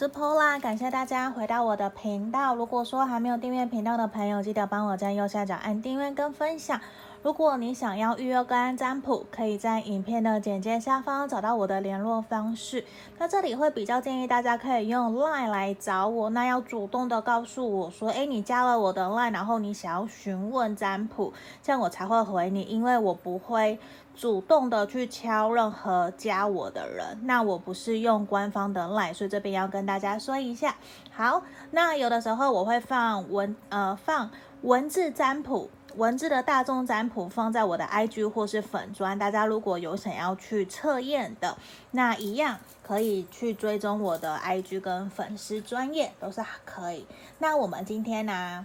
是 Pola，感谢大家回到我的频道。如果说还没有订阅频道的朋友，记得帮我在右下角按订阅跟分享。如果你想要预约个案占卜，可以在影片的简介下方找到我的联络方式。那这里会比较建议大家可以用 LINE 来找我，那要主动的告诉我说，诶，你加了我的 LINE，然后你想要询问占卜，这样我才会回你，因为我不会主动的去敲任何加我的人。那我不是用官方的 LINE，所以这边要跟大家说一下。好，那有的时候我会放文呃放文字占卜。文字的大众占卜放在我的 IG 或是粉专，大家如果有想要去测验的，那一样可以去追踪我的 IG 跟粉丝专业都是可以。那我们今天呢、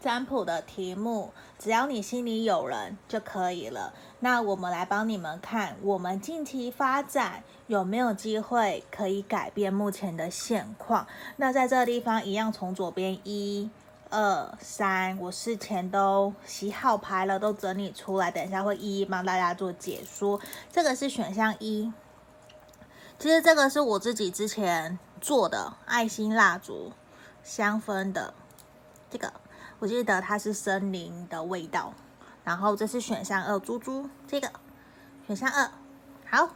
占卜的题目，只要你心里有人就可以了。那我们来帮你们看，我们近期发展有没有机会可以改变目前的现况？那在这个地方一样，从左边一。二三，我事前都洗好牌了，都整理出来，等一下会一一帮大家做解说。这个是选项一，其实这个是我自己之前做的爱心蜡烛香氛的，这个我记得它是森林的味道。然后这是选项二，猪猪这个。选项二，好，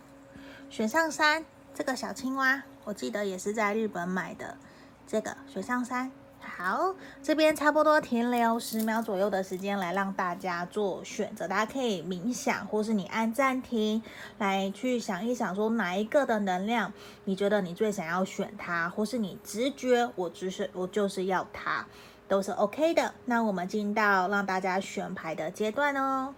选项三这个小青蛙，我记得也是在日本买的，这个选项三。好，这边差不多停留十秒左右的时间来让大家做选择，大家可以冥想，或是你按暂停来去想一想，说哪一个的能量你觉得你最想要选它，或是你直觉我只是我就是要它，都是 OK 的。那我们进到让大家选牌的阶段哦。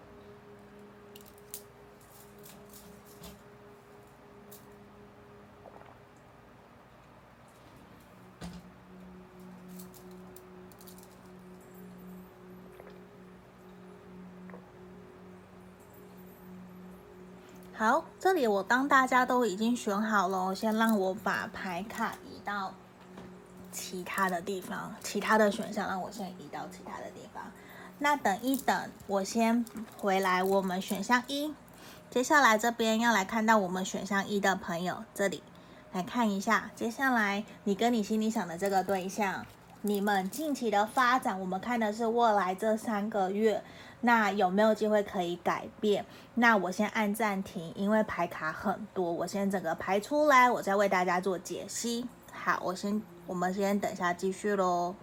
好，这里我当大家都已经选好了，先让我把牌卡移到其他的地方，其他的选项让我先移到其他的地方。那等一等，我先回来，我们选项一，接下来这边要来看到我们选项一的朋友，这里来看一下，接下来你跟你心里想的这个对象，你们近期的发展，我们看的是未来这三个月。那有没有机会可以改变？那我先按暂停，因为牌卡很多，我先整个排出来，我再为大家做解析。好，我先，我们先等一下继续喽。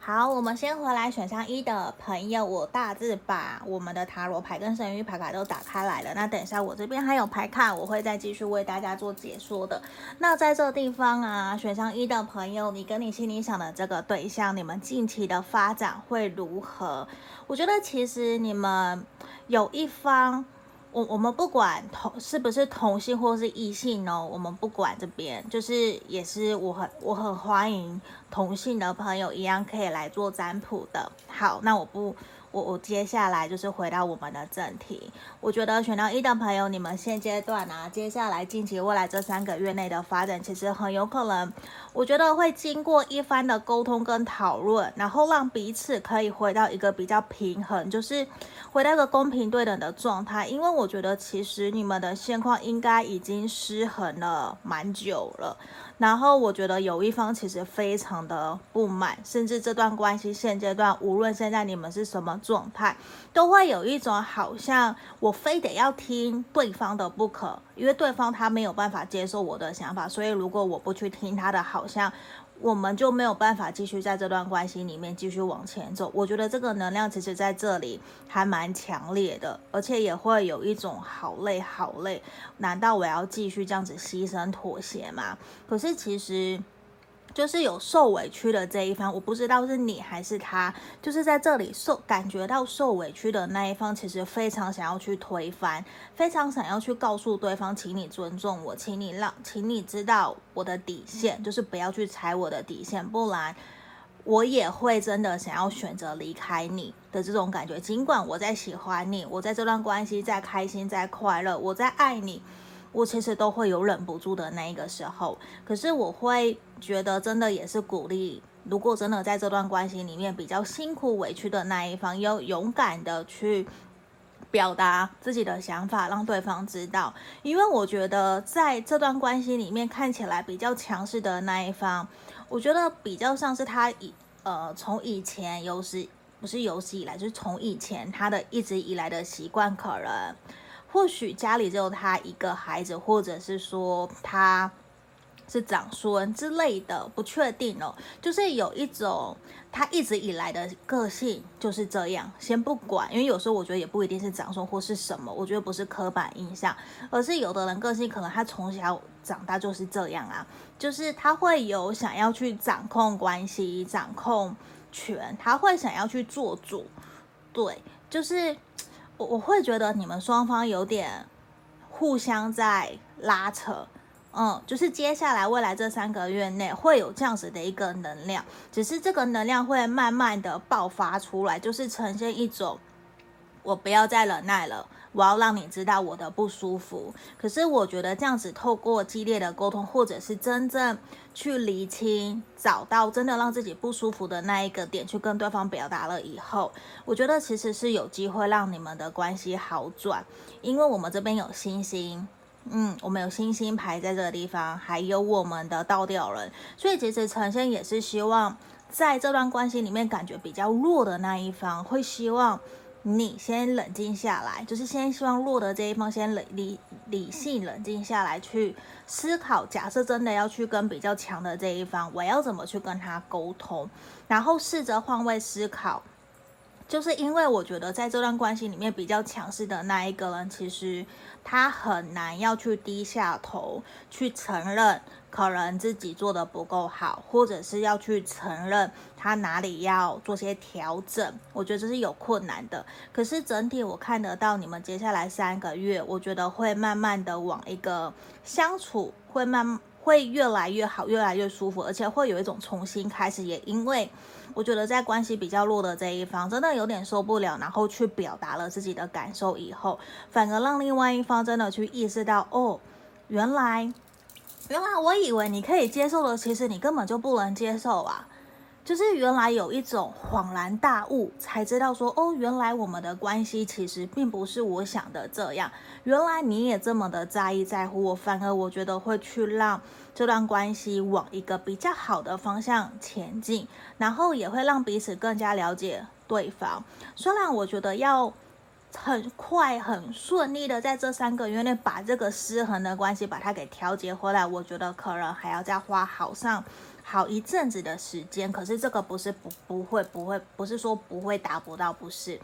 好，我们先回来选项一的朋友，我大致把我们的塔罗牌跟神谕牌卡都打开来了。那等一下我这边还有牌卡，我会再继续为大家做解说的。那在这地方啊，选项一的朋友，你跟你心里想的这个对象，你们近期的发展会如何？我觉得其实你们有一方。我我们不管同是不是同性或是异性哦，我们不管这边，就是也是我很我很欢迎同性的朋友一样可以来做占卜的。好，那我不。我我接下来就是回到我们的正题。我觉得选到一的朋友，你们现阶段啊，接下来近期未来这三个月内的发展，其实很有可能，我觉得会经过一番的沟通跟讨论，然后让彼此可以回到一个比较平衡，就是回到一个公平对等的状态。因为我觉得其实你们的现况应该已经失衡了蛮久了。然后我觉得有一方其实非常的不满，甚至这段关系现阶段，无论现在你们是什么状态，都会有一种好像我非得要听对方的不可，因为对方他没有办法接受我的想法，所以如果我不去听他的，好像。我们就没有办法继续在这段关系里面继续往前走。我觉得这个能量其实在这里还蛮强烈的，而且也会有一种好累好累，难道我要继续这样子牺牲妥协吗？可是其实。就是有受委屈的这一方，我不知道是你还是他，就是在这里受感觉到受委屈的那一方，其实非常想要去推翻，非常想要去告诉对方，请你尊重我，请你让，请你知道我的底线，就是不要去踩我的底线，不然我也会真的想要选择离开你的这种感觉。尽管我在喜欢你，我在这段关系再开心再快乐，我在爱你。我其实都会有忍不住的那一个时候，可是我会觉得真的也是鼓励，如果真的在这段关系里面比较辛苦委屈的那一方，要勇敢的去表达自己的想法，让对方知道。因为我觉得在这段关系里面，看起来比较强势的那一方，我觉得比较像是他以呃从以前有时不是有史以来，就是从以前他的一直以来的习惯，可能或许家里只有他一个孩子，或者是说他。是长孙之类的，不确定哦。就是有一种他一直以来的个性就是这样。先不管，因为有时候我觉得也不一定是长孙或是什么，我觉得不是刻板印象，而是有的人个性可能他从小长大就是这样啊，就是他会有想要去掌控关系、掌控权，他会想要去做主。对，就是我我会觉得你们双方有点互相在拉扯。嗯，就是接下来未来这三个月内会有这样子的一个能量，只是这个能量会慢慢的爆发出来，就是呈现一种我不要再忍耐了，我要让你知道我的不舒服。可是我觉得这样子透过激烈的沟通，或者是真正去厘清，找到真的让自己不舒服的那一个点，去跟对方表达了以后，我觉得其实是有机会让你们的关系好转，因为我们这边有星星。嗯，我们有星星牌在这个地方，还有我们的倒吊人，所以其实呈现也是希望在这段关系里面感觉比较弱的那一方，会希望你先冷静下来，就是先希望弱的这一方先理理理性冷静下来，去思考，假设真的要去跟比较强的这一方，我要怎么去跟他沟通，然后试着换位思考。就是因为我觉得在这段关系里面比较强势的那一个人，其实他很难要去低下头去承认可能自己做得不够好，或者是要去承认他哪里要做些调整。我觉得这是有困难的。可是整体我看得到你们接下来三个月，我觉得会慢慢的往一个相处会慢会越来越好，越来越舒服，而且会有一种重新开始。也因为。我觉得在关系比较弱的这一方，真的有点受不了，然后去表达了自己的感受以后，反而让另外一方真的去意识到，哦，原来，原来我以为你可以接受的，其实你根本就不能接受啊。就是原来有一种恍然大悟，才知道说，哦，原来我们的关系其实并不是我想的这样。原来你也这么的在意在乎我，反而我觉得会去让这段关系往一个比较好的方向前进，然后也会让彼此更加了解对方。虽然我觉得要很快很顺利的在这三个月内把这个失衡的关系把它给调节回来，我觉得可能还要再花好上。好一阵子的时间，可是这个不是不不会不会不是说不会达不到，不是，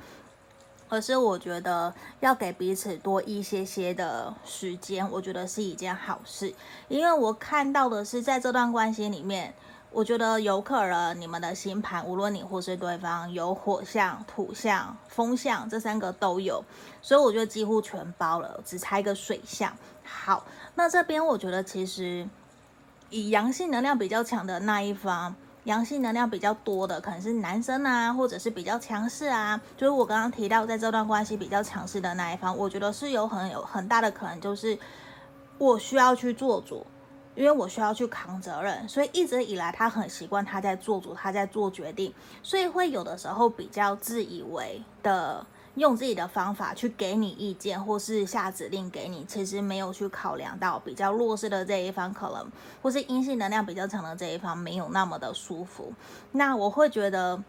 而是我觉得要给彼此多一些些的时间，我觉得是一件好事。因为我看到的是在这段关系里面，我觉得有可能你们的星盘，无论你或是对方，有火象、土象、风象这三个都有，所以我觉得几乎全包了，只差一个水象。好，那这边我觉得其实。以阳性能量比较强的那一方，阳性能量比较多的可能是男生啊，或者是比较强势啊。就是我刚刚提到，在这段关系比较强势的那一方，我觉得是有很有很大的可能，就是我需要去做主，因为我需要去扛责任，所以一直以来他很习惯他在做主，他在做决定，所以会有的时候比较自以为的。用自己的方法去给你意见，或是下指令给你，其实没有去考量到比较弱势的这一方，可能或是阴性能量比较强的这一方没有那么的舒服。那我会觉得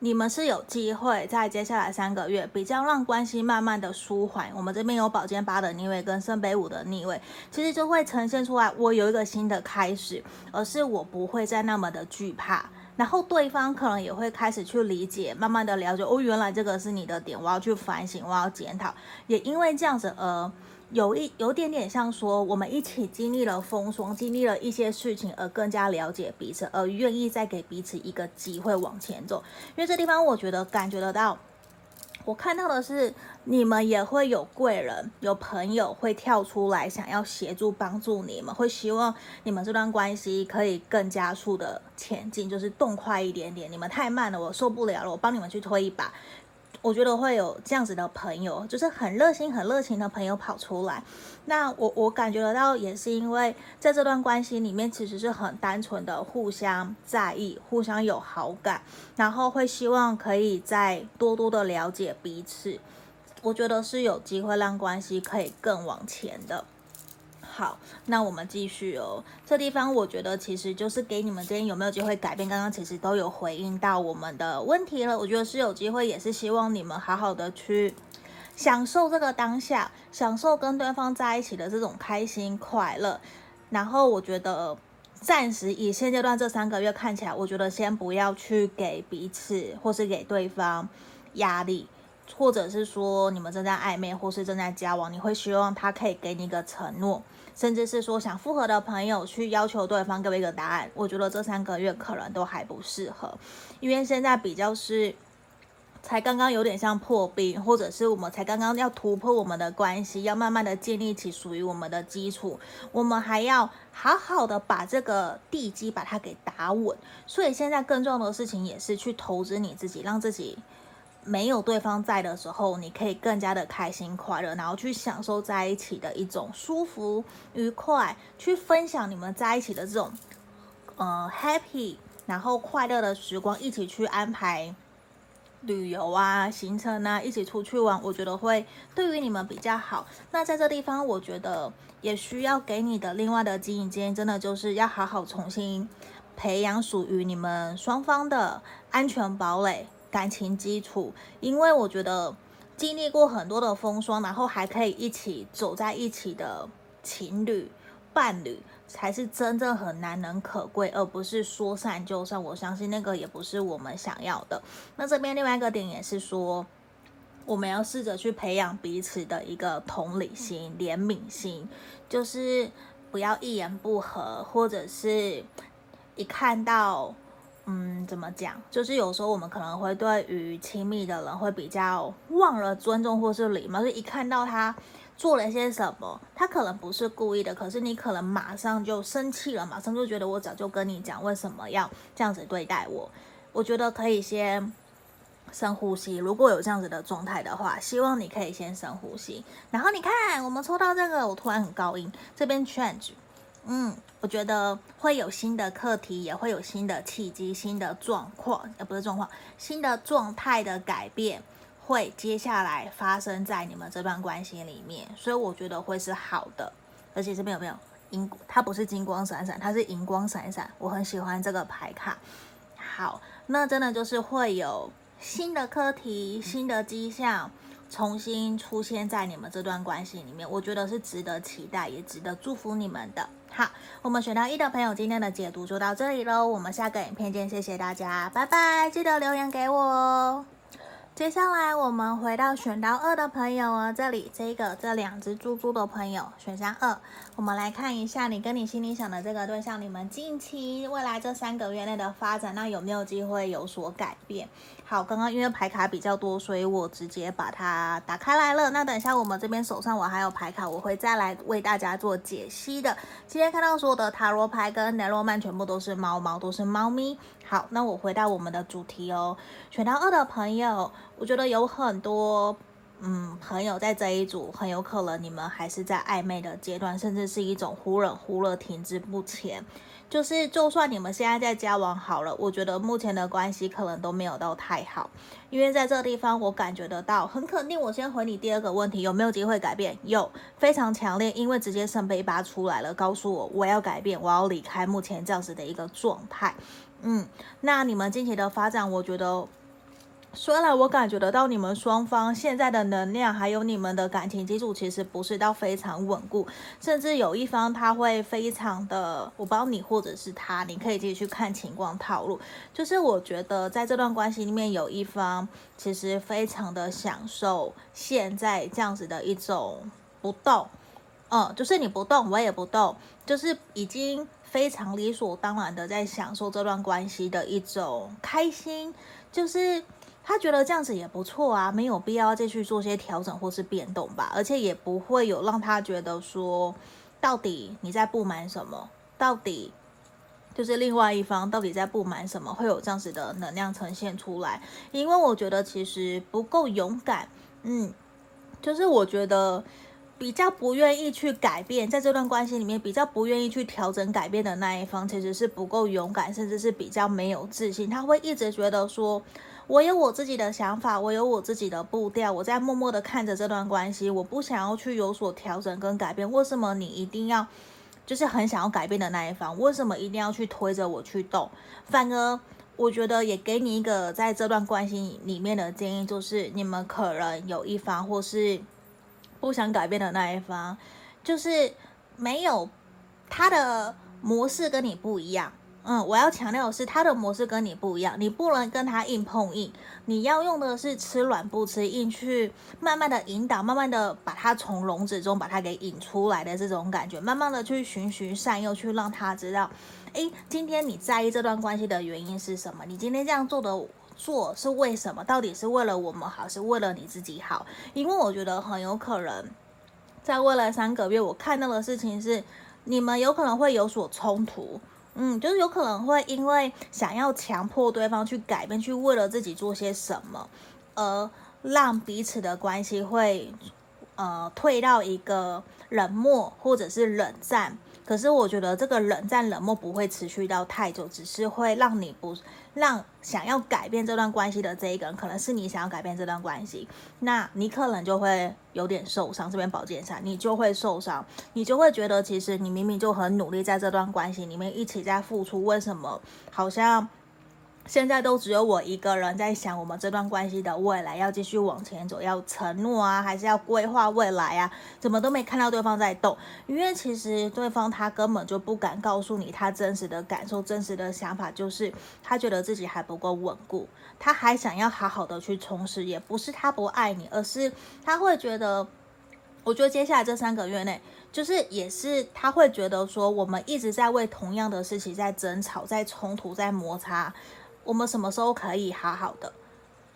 你们是有机会在接下来三个月比较让关系慢慢的舒缓。我们这边有宝剑八的逆位跟圣杯五的逆位，其实就会呈现出来，我有一个新的开始，而是我不会再那么的惧怕。然后对方可能也会开始去理解，慢慢的了解哦，原来这个是你的点，我要去反省，我要检讨。也因为这样子，而有一有点点像说，我们一起经历了风霜，经历了一些事情，而更加了解彼此，而愿意再给彼此一个机会往前走。因为这地方，我觉得感觉得到。我看到的是，你们也会有贵人、有朋友会跳出来，想要协助帮助你们，会希望你们这段关系可以更加速的前进，就是动快一点点。你们太慢了，我受不了了，我帮你们去推一把。我觉得会有这样子的朋友，就是很热心、很热情的朋友跑出来。那我我感觉得到，也是因为在这段关系里面，其实是很单纯的互相在意、互相有好感，然后会希望可以再多多的了解彼此。我觉得是有机会让关系可以更往前的。好，那我们继续哦。这地方我觉得其实就是给你们今天有没有机会改变，刚刚其实都有回应到我们的问题了。我觉得是有机会，也是希望你们好好的去享受这个当下，享受跟对方在一起的这种开心快乐。然后我觉得暂时以现阶段这三个月看起来，我觉得先不要去给彼此或是给对方压力。或者是说你们正在暧昧，或是正在交往，你会希望他可以给你一个承诺，甚至是说想复合的朋友去要求对方给我一个答案。我觉得这三个月可能都还不适合，因为现在比较是才刚刚有点像破冰，或者是我们才刚刚要突破我们的关系，要慢慢的建立起属于我们的基础，我们还要好好的把这个地基把它给打稳。所以现在更重要的事情也是去投资你自己，让自己。没有对方在的时候，你可以更加的开心快乐，然后去享受在一起的一种舒服愉快，去分享你们在一起的这种呃 happy，然后快乐的时光，一起去安排旅游啊行程啊，一起出去玩，我觉得会对于你们比较好。那在这地方，我觉得也需要给你的另外的经营经验，真的就是要好好重新培养属于你们双方的安全堡垒。感情基础，因为我觉得经历过很多的风霜，然后还可以一起走在一起的情侣伴侣，才是真正很难能可贵，而不是说散就散。我相信那个也不是我们想要的。那这边另外一个点也是说，我们要试着去培养彼此的一个同理心、怜悯心，就是不要一言不合，或者是一看到。嗯，怎么讲？就是有时候我们可能会对于亲密的人会比较忘了尊重或是礼貌，就一看到他做了些什么，他可能不是故意的，可是你可能马上就生气了，马上就觉得我早就跟你讲，为什么要这样子对待我？我觉得可以先深呼吸，如果有这样子的状态的话，希望你可以先深呼吸。然后你看，我们抽到这个，我突然很高音，这边 change。嗯，我觉得会有新的课题，也会有新的契机、新的状况，呃，不是状况，新的状态的改变会接下来发生在你们这段关系里面，所以我觉得会是好的。而且这边有没有银？它不是金光闪闪，它是银光闪闪。我很喜欢这个牌卡。好，那真的就是会有新的课题、新的迹象重新出现在你们这段关系里面，我觉得是值得期待，也值得祝福你们的。好，我们选到一的朋友，今天的解读就到这里喽。我们下个影片见，谢谢大家，拜拜！记得留言给我哦。接下来我们回到选到二的朋友哦，这里这个这两只猪猪的朋友选项二，我们来看一下你跟你心里想的这个对象，你们近期未来这三个月内的发展，那有没有机会有所改变？好，刚刚因为牌卡比较多，所以我直接把它打开来了。那等一下我们这边手上我还有牌卡，我会再来为大家做解析的。今天看到所有的塔罗牌跟雷诺曼全部都是猫猫，都是猫咪。好，那我回到我们的主题哦。选到二的朋友，我觉得有很多嗯朋友在这一组，很有可能你们还是在暧昧的阶段，甚至是一种忽冷忽热、停滞不前。就是，就算你们现在在交往好了，我觉得目前的关系可能都没有到太好，因为在这个地方我感觉得到，很肯定。我先回你第二个问题，有没有机会改变？有，非常强烈，因为直接圣杯八出来了，告诉我我要改变，我要离开目前这样子的一个状态。嗯，那你们近期的发展，我觉得。虽然我感觉得到你们双方现在的能量，还有你们的感情基础，其实不是到非常稳固，甚至有一方他会非常的，我帮你或者是他，你可以自己去看情况套路。就是我觉得在这段关系里面，有一方其实非常的享受现在这样子的一种不动，嗯，就是你不动，我也不动，就是已经非常理所当然的在享受这段关系的一种开心，就是。他觉得这样子也不错啊，没有必要再去做些调整或是变动吧，而且也不会有让他觉得说，到底你在不满什么，到底就是另外一方到底在不满什么，会有这样子的能量呈现出来。因为我觉得其实不够勇敢，嗯，就是我觉得比较不愿意去改变，在这段关系里面比较不愿意去调整改变的那一方，其实是不够勇敢，甚至是比较没有自信。他会一直觉得说。我有我自己的想法，我有我自己的步调，我在默默的看着这段关系，我不想要去有所调整跟改变。为什么你一定要，就是很想要改变的那一方，为什么一定要去推着我去动？反而我觉得也给你一个在这段关系里面的建议，就是你们可能有一方或是不想改变的那一方，就是没有他的模式跟你不一样。嗯，我要强调的是，他的模式跟你不一样，你不能跟他硬碰硬，你要用的是吃软不吃硬，去慢慢的引导，慢慢的把他从笼子中把他给引出来的这种感觉，慢慢的去循循善诱，去让他知道，诶，今天你在意这段关系的原因是什么？你今天这样做的做是为什么？到底是为了我们好，是为了你自己好？因为我觉得很有可能，在未来三个月，我看到的事情是，你们有可能会有所冲突。嗯，就是有可能会因为想要强迫对方去改变，去为了自己做些什么，而让彼此的关系会呃退到一个冷漠或者是冷战。可是我觉得这个冷战冷漠不会持续到太久，只是会让你不让想要改变这段关系的这一个人，可能是你想要改变这段关系，那你可能就会有点受伤。这边宝剑三，你就会受伤，你就会觉得其实你明明就很努力在这段关系里面一起在付出，为什么好像？现在都只有我一个人在想，我们这段关系的未来要继续往前走，要承诺啊，还是要规划未来啊？怎么都没看到对方在动？因为其实对方他根本就不敢告诉你他真实的感受、真实的想法，就是他觉得自己还不够稳固，他还想要好好的去充实，也。不是他不爱你，而是他会觉得，我觉得接下来这三个月内，就是也是他会觉得说，我们一直在为同样的事情在争吵、在冲突、在摩擦。我们什么时候可以好好的？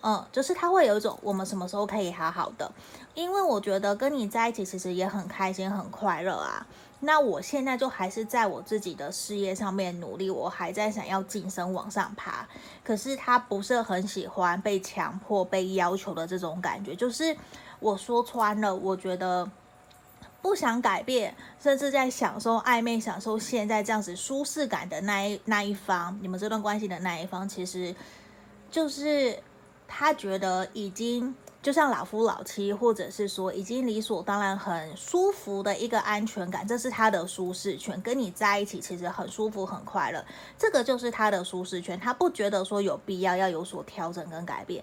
嗯，就是他会有一种我们什么时候可以好好的，因为我觉得跟你在一起其实也很开心很快乐啊。那我现在就还是在我自己的事业上面努力，我还在想要晋升往上爬。可是他不是很喜欢被强迫、被要求的这种感觉，就是我说穿了，我觉得。不想改变，甚至在享受暧昧、享受现在这样子舒适感的那一那一方，你们这段关系的那一方，其实就是他觉得已经就像老夫老妻，或者是说已经理所当然、很舒服的一个安全感，这是他的舒适圈。跟你在一起其实很舒服、很快乐，这个就是他的舒适圈。他不觉得说有必要要有所调整跟改变。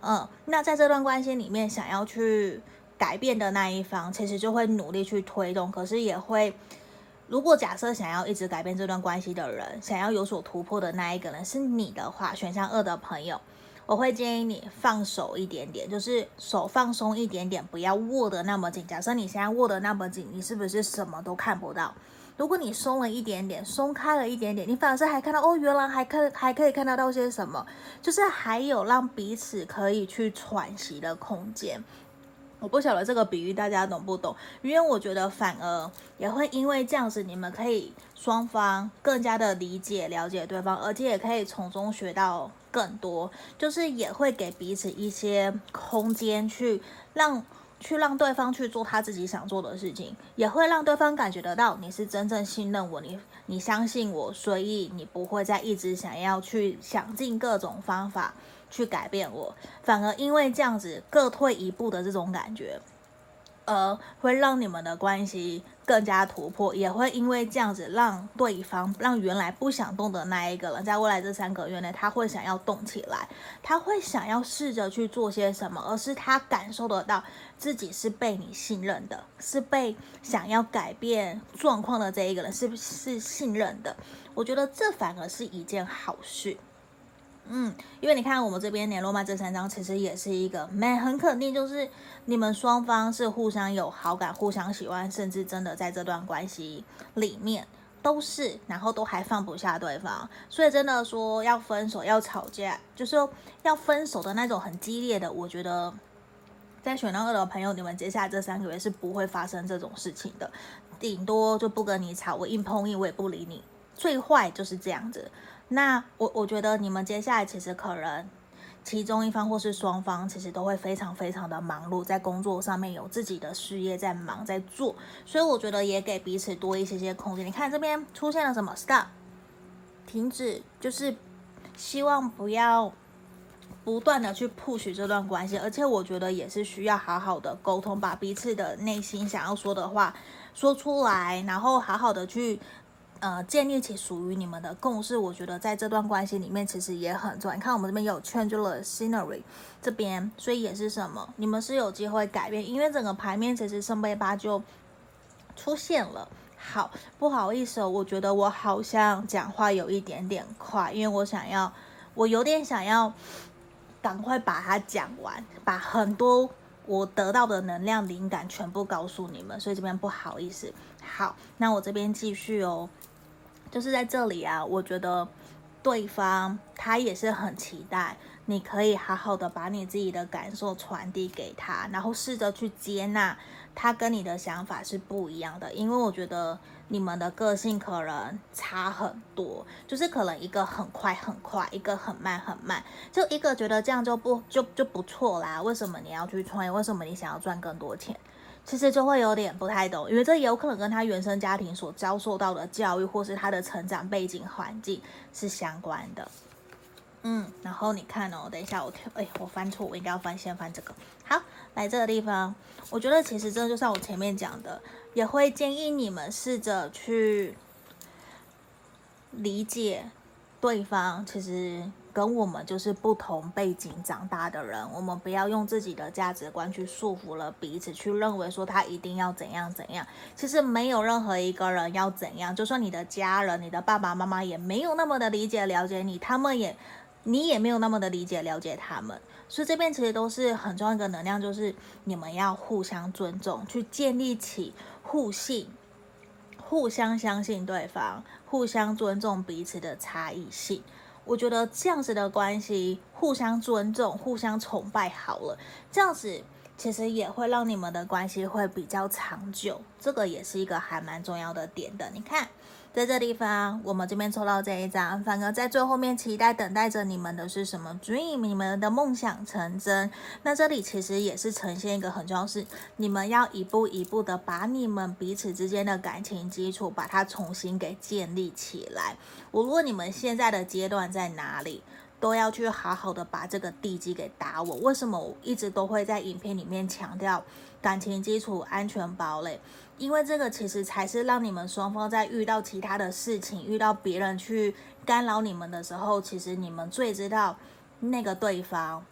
嗯，那在这段关系里面，想要去。改变的那一方其实就会努力去推动，可是也会，如果假设想要一直改变这段关系的人，想要有所突破的那一个人是你的话，选项二的朋友，我会建议你放手一点点，就是手放松一点点，不要握得那么紧。假设你现在握得那么紧，你是不是什么都看不到？如果你松了一点点，松开了一点点，你反而是还看到哦，原来还可还可以看得到些什么，就是还有让彼此可以去喘息的空间。我不晓得这个比喻大家懂不懂，因为我觉得反而也会因为这样子，你们可以双方更加的理解、了解对方，而且也可以从中学到更多，就是也会给彼此一些空间去让去让对方去做他自己想做的事情，也会让对方感觉得到你是真正信任我，你你相信我，所以你不会再一直想要去想尽各种方法。去改变我，反而因为这样子各退一步的这种感觉，呃，会让你们的关系更加突破，也会因为这样子让对方，让原来不想动的那一个人，在未来这三个月内，他会想要动起来，他会想要试着去做些什么，而是他感受得到自己是被你信任的，是被想要改变状况的这一个人是不是信任的？我觉得这反而是一件好事。嗯，因为你看我们这边联络嘛，这三张其实也是一个没很肯定，就是你们双方是互相有好感、互相喜欢，甚至真的在这段关系里面都是，然后都还放不下对方，所以真的说要分手、要吵架，就是要分手的那种很激烈的，我觉得在选到二的朋友，你们接下来这三个月是不会发生这种事情的，顶多就不跟你吵，我硬碰硬，我也不理你，最坏就是这样子。那我我觉得你们接下来其实可能其中一方或是双方其实都会非常非常的忙碌，在工作上面有自己的事业在忙在做，所以我觉得也给彼此多一些些空间。你看这边出现了什么？Stop，停止，就是希望不要不断的去 push 这段关系，而且我觉得也是需要好好的沟通，把彼此的内心想要说的话说出来，然后好好的去。呃，建立起属于你们的共识，我觉得在这段关系里面其实也很重要。你看我们这边有 change the scenery 这边，所以也是什么？你们是有机会改变，因为整个牌面其实圣杯八就出现了。好，不好意思，我觉得我好像讲话有一点点快，因为我想要，我有点想要赶快把它讲完，把很多我得到的能量灵感全部告诉你们，所以这边不好意思。好，那我这边继续哦。就是在这里啊，我觉得对方他也是很期待，你可以好好的把你自己的感受传递给他，然后试着去接纳他跟你的想法是不一样的，因为我觉得你们的个性可能差很多，就是可能一个很快很快，一个很慢很慢，就一个觉得这样就不就就不错啦，为什么你要去创业？为什么你想要赚更多钱？其实就会有点不太懂，因为这也有可能跟他原生家庭所遭受到的教育，或是他的成长背景环境是相关的。嗯，然后你看哦，等一下我跳，哎，我翻错，我应该要翻先翻这个。好，来这个地方，我觉得其实这就像我前面讲的，也会建议你们试着去理解对方，其实。跟我们就是不同背景长大的人，我们不要用自己的价值观去束缚了彼此，去认为说他一定要怎样怎样。其实没有任何一个人要怎样，就算你的家人、你的爸爸妈妈也没有那么的理解了解你，他们也你也没有那么的理解了解他们。所以这边其实都是很重要一个能量，就是你们要互相尊重，去建立起互信，互相相信对方，互相尊重彼此的差异性。我觉得这样子的关系，互相尊重、互相崇拜，好了，这样子其实也会让你们的关系会比较长久。这个也是一个还蛮重要的点的。你看。在这地方，我们这边抽到这一张，反而在最后面期待等待着你们的是什么？Dream，你们的梦想成真。那这里其实也是呈现一个很重要是，你们要一步一步的把你们彼此之间的感情基础，把它重新给建立起来。无论你们现在的阶段在哪里，都要去好好的把这个地基给打稳。为什么我一直都会在影片里面强调感情基础、安全堡垒？因为这个其实才是让你们双方在遇到其他的事情、遇到别人去干扰你们的时候，其实你们最知道那个对方，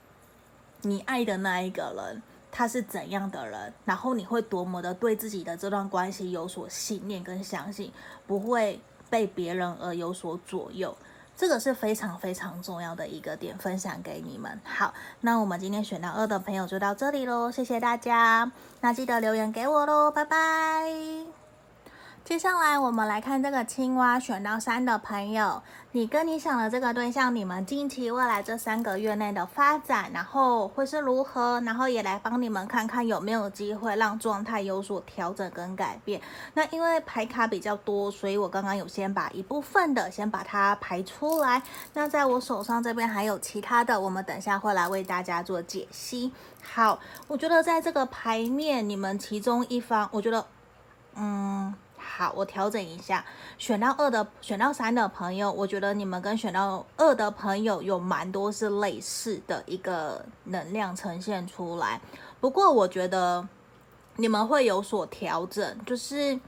你爱的那一个人他是怎样的人，然后你会多么的对自己的这段关系有所信念跟相信，不会被别人而有所左右。这个是非常非常重要的一个点，分享给你们。好，那我们今天选到二的朋友就到这里喽，谢谢大家。那记得留言给我喽，拜拜。接下来我们来看这个青蛙选到三的朋友，你跟你想的这个对象，你们近期未来这三个月内的发展，然后会是如何？然后也来帮你们看看有没有机会让状态有所调整跟改变。那因为牌卡比较多，所以我刚刚有先把一部分的先把它排出来。那在我手上这边还有其他的，我们等下会来为大家做解析。好，我觉得在这个牌面，你们其中一方，我觉得，嗯。好，我调整一下，选到二的，选到三的朋友，我觉得你们跟选到二的朋友有蛮多是类似的一个能量呈现出来。不过我觉得你们会有所调整，就是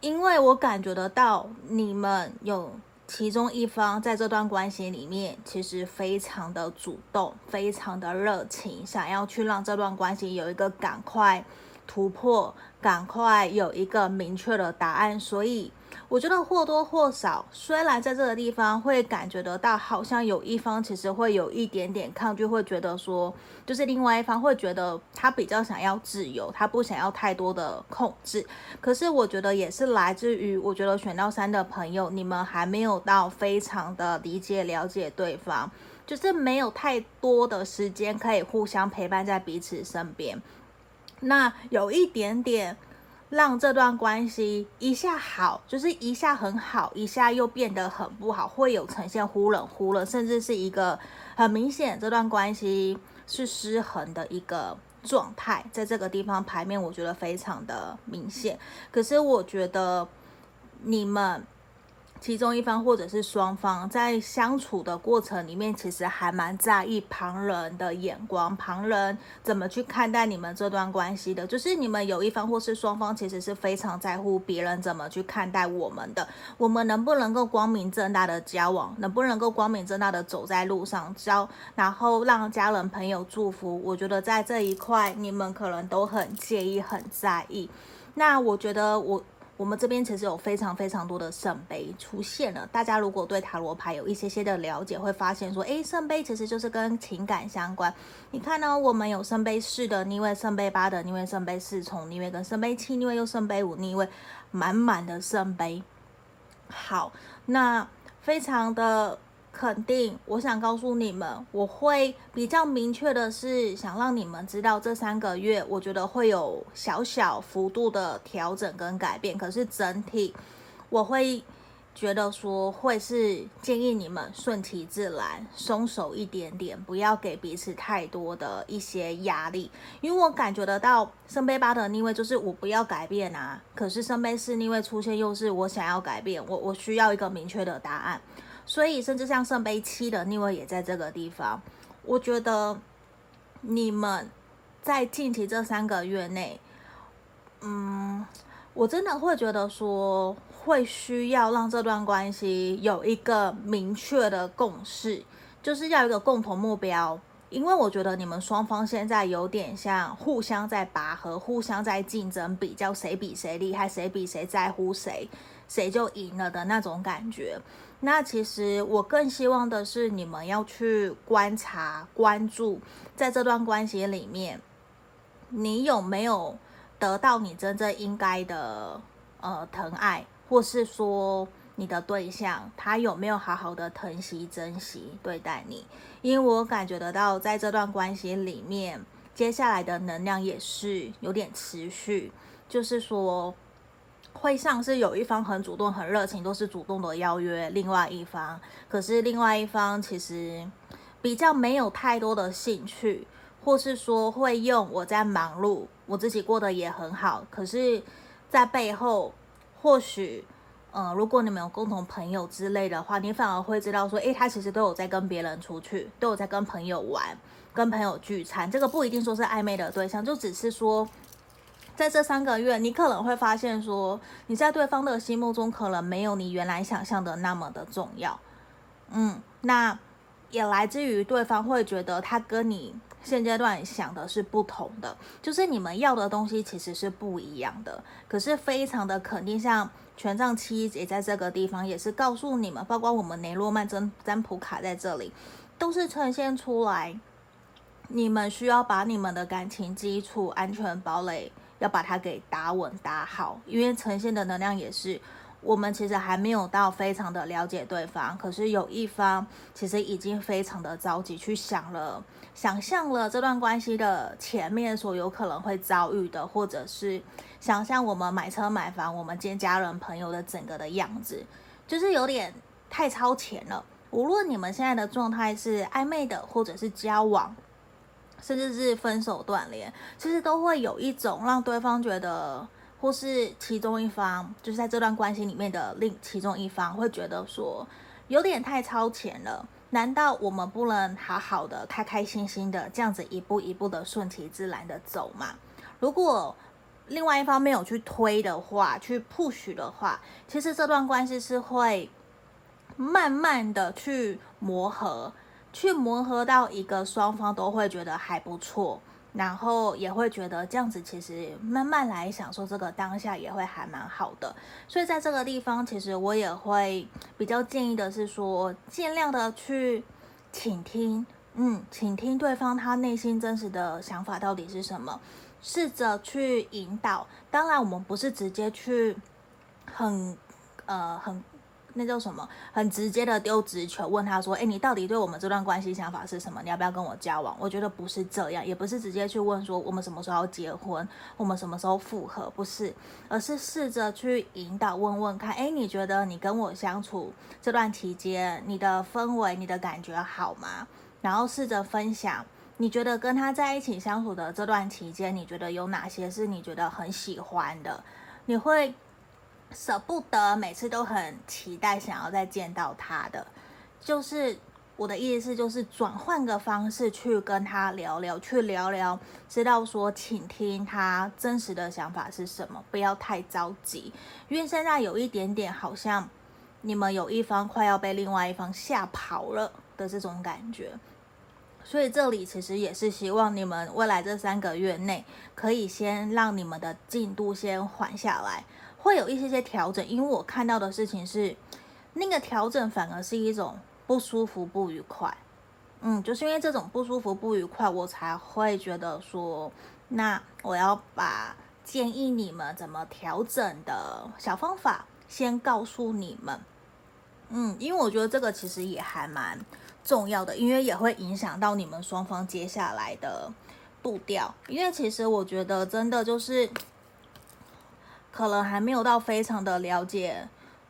因为我感觉得到你们有其中一方在这段关系里面，其实非常的主动，非常的热情，想要去让这段关系有一个赶快突破。赶快有一个明确的答案，所以我觉得或多或少，虽然在这个地方会感觉得到，好像有一方其实会有一点点抗拒，会觉得说，就是另外一方会觉得他比较想要自由，他不想要太多的控制。可是我觉得也是来自于，我觉得选到三的朋友，你们还没有到非常的理解了解对方，就是没有太多的时间可以互相陪伴在彼此身边。那有一点点让这段关系一下好，就是一下很好，一下又变得很不好，会有呈现忽冷忽热，甚至是一个很明显这段关系是失衡的一个状态，在这个地方牌面我觉得非常的明显。可是我觉得你们其中一方或者是双方在相处的过程里面，其实还蛮在意旁人的眼光，旁人怎么去看待你们这段关系的。就是你们有一方或是双方，其实是非常在乎别人怎么去看待我们的。我们能不能够光明正大的交往，能不能够光明正大的走在路上交，然后让家人朋友祝福？我觉得在这一块，你们可能都很介意、很在意。那我觉得我。我们这边其实有非常非常多的圣杯出现了。大家如果对塔罗牌有一些些的了解，会发现说，诶，圣杯其实就是跟情感相关。你看呢，我们有圣杯四的逆位，圣杯八的逆位，圣杯四重逆位，跟圣杯七逆位，又圣杯五逆位，满满的圣杯。好，那非常的。肯定，我想告诉你们，我会比较明确的是想让你们知道，这三个月我觉得会有小小幅度的调整跟改变。可是整体，我会觉得说会是建议你们顺其自然，松手一点点，不要给彼此太多的一些压力。因为我感觉得到圣杯八的逆位就是我不要改变啊，可是圣杯四逆位出现又是我想要改变，我我需要一个明确的答案。所以，甚至像圣杯七的逆位也在这个地方。我觉得你们在近期这三个月内，嗯，我真的会觉得说，会需要让这段关系有一个明确的共识，就是要一个共同目标。因为我觉得你们双方现在有点像互相在拔河，互相在竞争，比较谁比谁厉害，谁比谁在乎谁，谁就赢了的那种感觉。那其实我更希望的是，你们要去观察、关注，在这段关系里面，你有没有得到你真正应该的呃疼爱，或是说你的对象他有没有好好的疼惜、珍惜对待你？因为我感觉得到，在这段关系里面，接下来的能量也是有点持续，就是说。会像是有一方很主动、很热情，都是主动的邀约另外一方，可是另外一方其实比较没有太多的兴趣，或是说会用我在忙碌，我自己过得也很好，可是，在背后或许，嗯、如果你们有共同朋友之类的话，你反而会知道说，诶，他其实都有在跟别人出去，都有在跟朋友玩，跟朋友聚餐，这个不一定说是暧昧的对象，就只是说。在这三个月，你可能会发现说，你在对方的心目中可能没有你原来想象的那么的重要。嗯，那也来自于对方会觉得他跟你现阶段想的是不同的，就是你们要的东西其实是不一样的。可是非常的肯定，像权杖七也在这个地方，也是告诉你们，包括我们雷诺曼占占卜卡在这里，都是呈现出来，你们需要把你们的感情基础安全堡垒。要把它给打稳打好，因为呈现的能量也是，我们其实还没有到非常的了解对方，可是有一方其实已经非常的着急去想了，想象了这段关系的前面所有可能会遭遇的，或者是想象我们买车买房，我们见家人朋友的整个的样子，就是有点太超前了。无论你们现在的状态是暧昧的，或者是交往。甚至是分手断联，其实都会有一种让对方觉得，或是其中一方，就是在这段关系里面的另其中一方会觉得说，有点太超前了。难道我们不能好好的、开开心心的这样子一步一步的顺其自然的走吗？如果另外一方没有去推的话，去 push 的话，其实这段关系是会慢慢的去磨合。去磨合到一个双方都会觉得还不错，然后也会觉得这样子其实慢慢来享受这个当下也会还蛮好的。所以在这个地方，其实我也会比较建议的是说，尽量的去倾听，嗯，倾听对方他内心真实的想法到底是什么，试着去引导。当然，我们不是直接去很呃很。那叫什么？很直接的丢直球，问他说：“诶，你到底对我们这段关系想法是什么？你要不要跟我交往？”我觉得不是这样，也不是直接去问说我们什么时候要结婚，我们什么时候复合，不是，而是试着去引导，问问看：“诶，你觉得你跟我相处这段期间，你的氛围、你的感觉好吗？”然后试着分享，你觉得跟他在一起相处的这段期间，你觉得有哪些是你觉得很喜欢的？你会。舍不得，每次都很期待想要再见到他的，就是我的意思，就是转换个方式去跟他聊聊，去聊聊，知道说，请听他真实的想法是什么，不要太着急，因为现在有一点点好像你们有一方快要被另外一方吓跑了的这种感觉，所以这里其实也是希望你们未来这三个月内可以先让你们的进度先缓下来。会有一些些调整，因为我看到的事情是，那个调整反而是一种不舒服、不愉快。嗯，就是因为这种不舒服、不愉快，我才会觉得说，那我要把建议你们怎么调整的小方法先告诉你们。嗯，因为我觉得这个其实也还蛮重要的，因为也会影响到你们双方接下来的步调。因为其实我觉得真的就是。可能还没有到非常的了解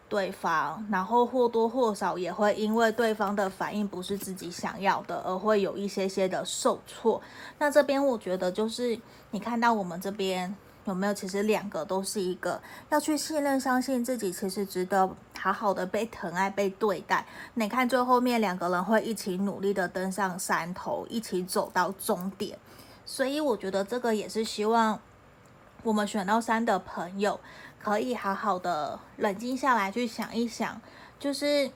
对方，然后或多或少也会因为对方的反应不是自己想要的，而会有一些些的受挫。那这边我觉得就是你看到我们这边有没有？其实两个都是一个要去信任、相信自己，其实值得好好的被疼爱、被对待。你看最后面两个人会一起努力的登上山头，一起走到终点。所以我觉得这个也是希望。我们选到三的朋友，可以好好的冷静下来，去想一想，就是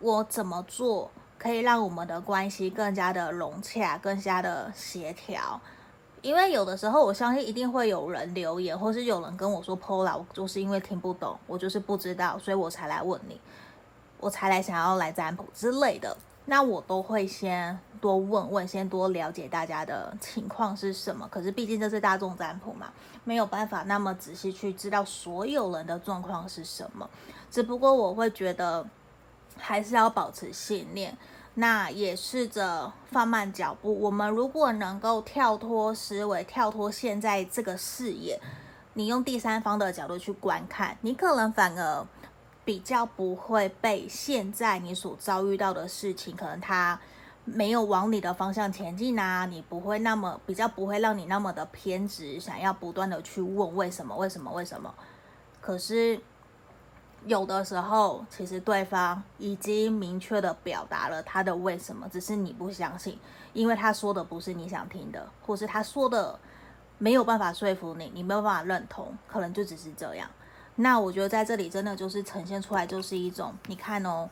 我怎么做可以让我们的关系更加的融洽，更加的协调。因为有的时候，我相信一定会有人留言，或是有人跟我说 “Paula”，我就是因为听不懂，我就是不知道，所以我才来问你，我才来想要来占卜之类的。那我都会先多问问，先多了解大家的情况是什么。可是毕竟这是大众占卜嘛，没有办法那么仔细去知道所有人的状况是什么。只不过我会觉得还是要保持信念，那也试着放慢脚步。我们如果能够跳脱思维，跳脱现在这个视野，你用第三方的角度去观看，你可能反而。比较不会被现在你所遭遇到的事情，可能它没有往你的方向前进啊，你不会那么比较不会让你那么的偏执，想要不断的去问为什么为什么为什么。可是有的时候，其实对方已经明确的表达了他的为什么，只是你不相信，因为他说的不是你想听的，或是他说的没有办法说服你，你没有办法认同，可能就只是这样。那我觉得在这里真的就是呈现出来，就是一种你看哦，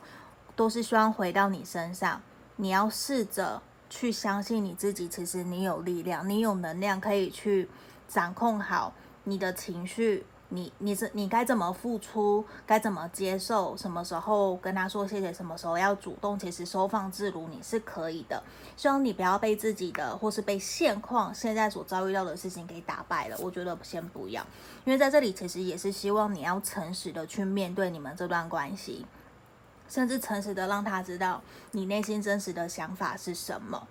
都是希望回到你身上，你要试着去相信你自己，其实你有力量，你有能量可以去掌控好你的情绪。你你是你该怎么付出，该怎么接受，什么时候跟他说谢谢，什么时候要主动，其实收放自如，你是可以的。希望你不要被自己的或是被现况现在所遭遇到的事情给打败了。我觉得先不要，因为在这里其实也是希望你要诚实的去面对你们这段关系，甚至诚实的让他知道你内心真实的想法是什么。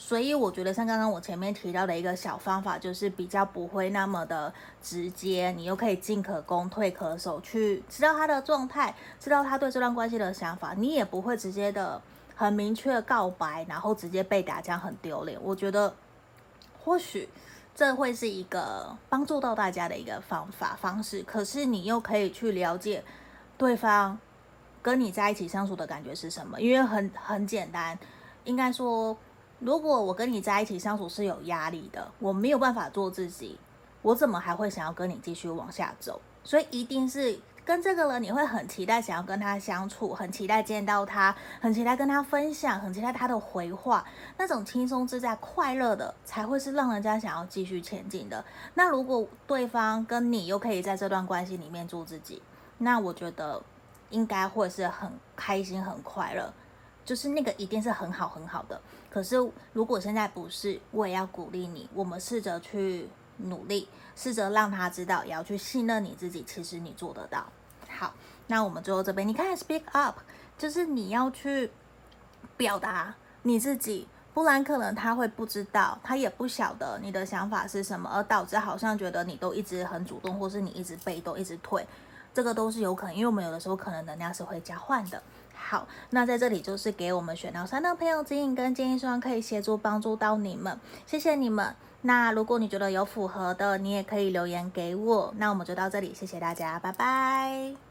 所以我觉得像刚刚我前面提到的一个小方法，就是比较不会那么的直接，你又可以进可攻退可守，去知道他的状态，知道他对这段关系的想法，你也不会直接的很明确告白，然后直接被打，这样很丢脸。我觉得或许这会是一个帮助到大家的一个方法方式，可是你又可以去了解对方跟你在一起相处的感觉是什么，因为很很简单，应该说。如果我跟你在一起相处是有压力的，我没有办法做自己，我怎么还会想要跟你继续往下走？所以一定是跟这个人，你会很期待想要跟他相处，很期待见到他，很期待跟他分享，很期待他的回话，那种轻松自在、快乐的，才会是让人家想要继续前进的。那如果对方跟你又可以在这段关系里面做自己，那我觉得应该会是很开心、很快乐。就是那个一定是很好很好的，可是如果现在不是，我也要鼓励你，我们试着去努力，试着让他知道，也要去信任你自己，其实你做得到。好，那我们最后这边，你看 speak up，就是你要去表达你自己，不然可能他会不知道，他也不晓得你的想法是什么，而导致好像觉得你都一直很主动，或是你一直被动，一直退，这个都是有可能，因为我们有的时候可能能量是会交换的。好，那在这里就是给我们选到三的朋友指引跟建议，希望可以协助帮助到你们，谢谢你们。那如果你觉得有符合的，你也可以留言给我。那我们就到这里，谢谢大家，拜拜。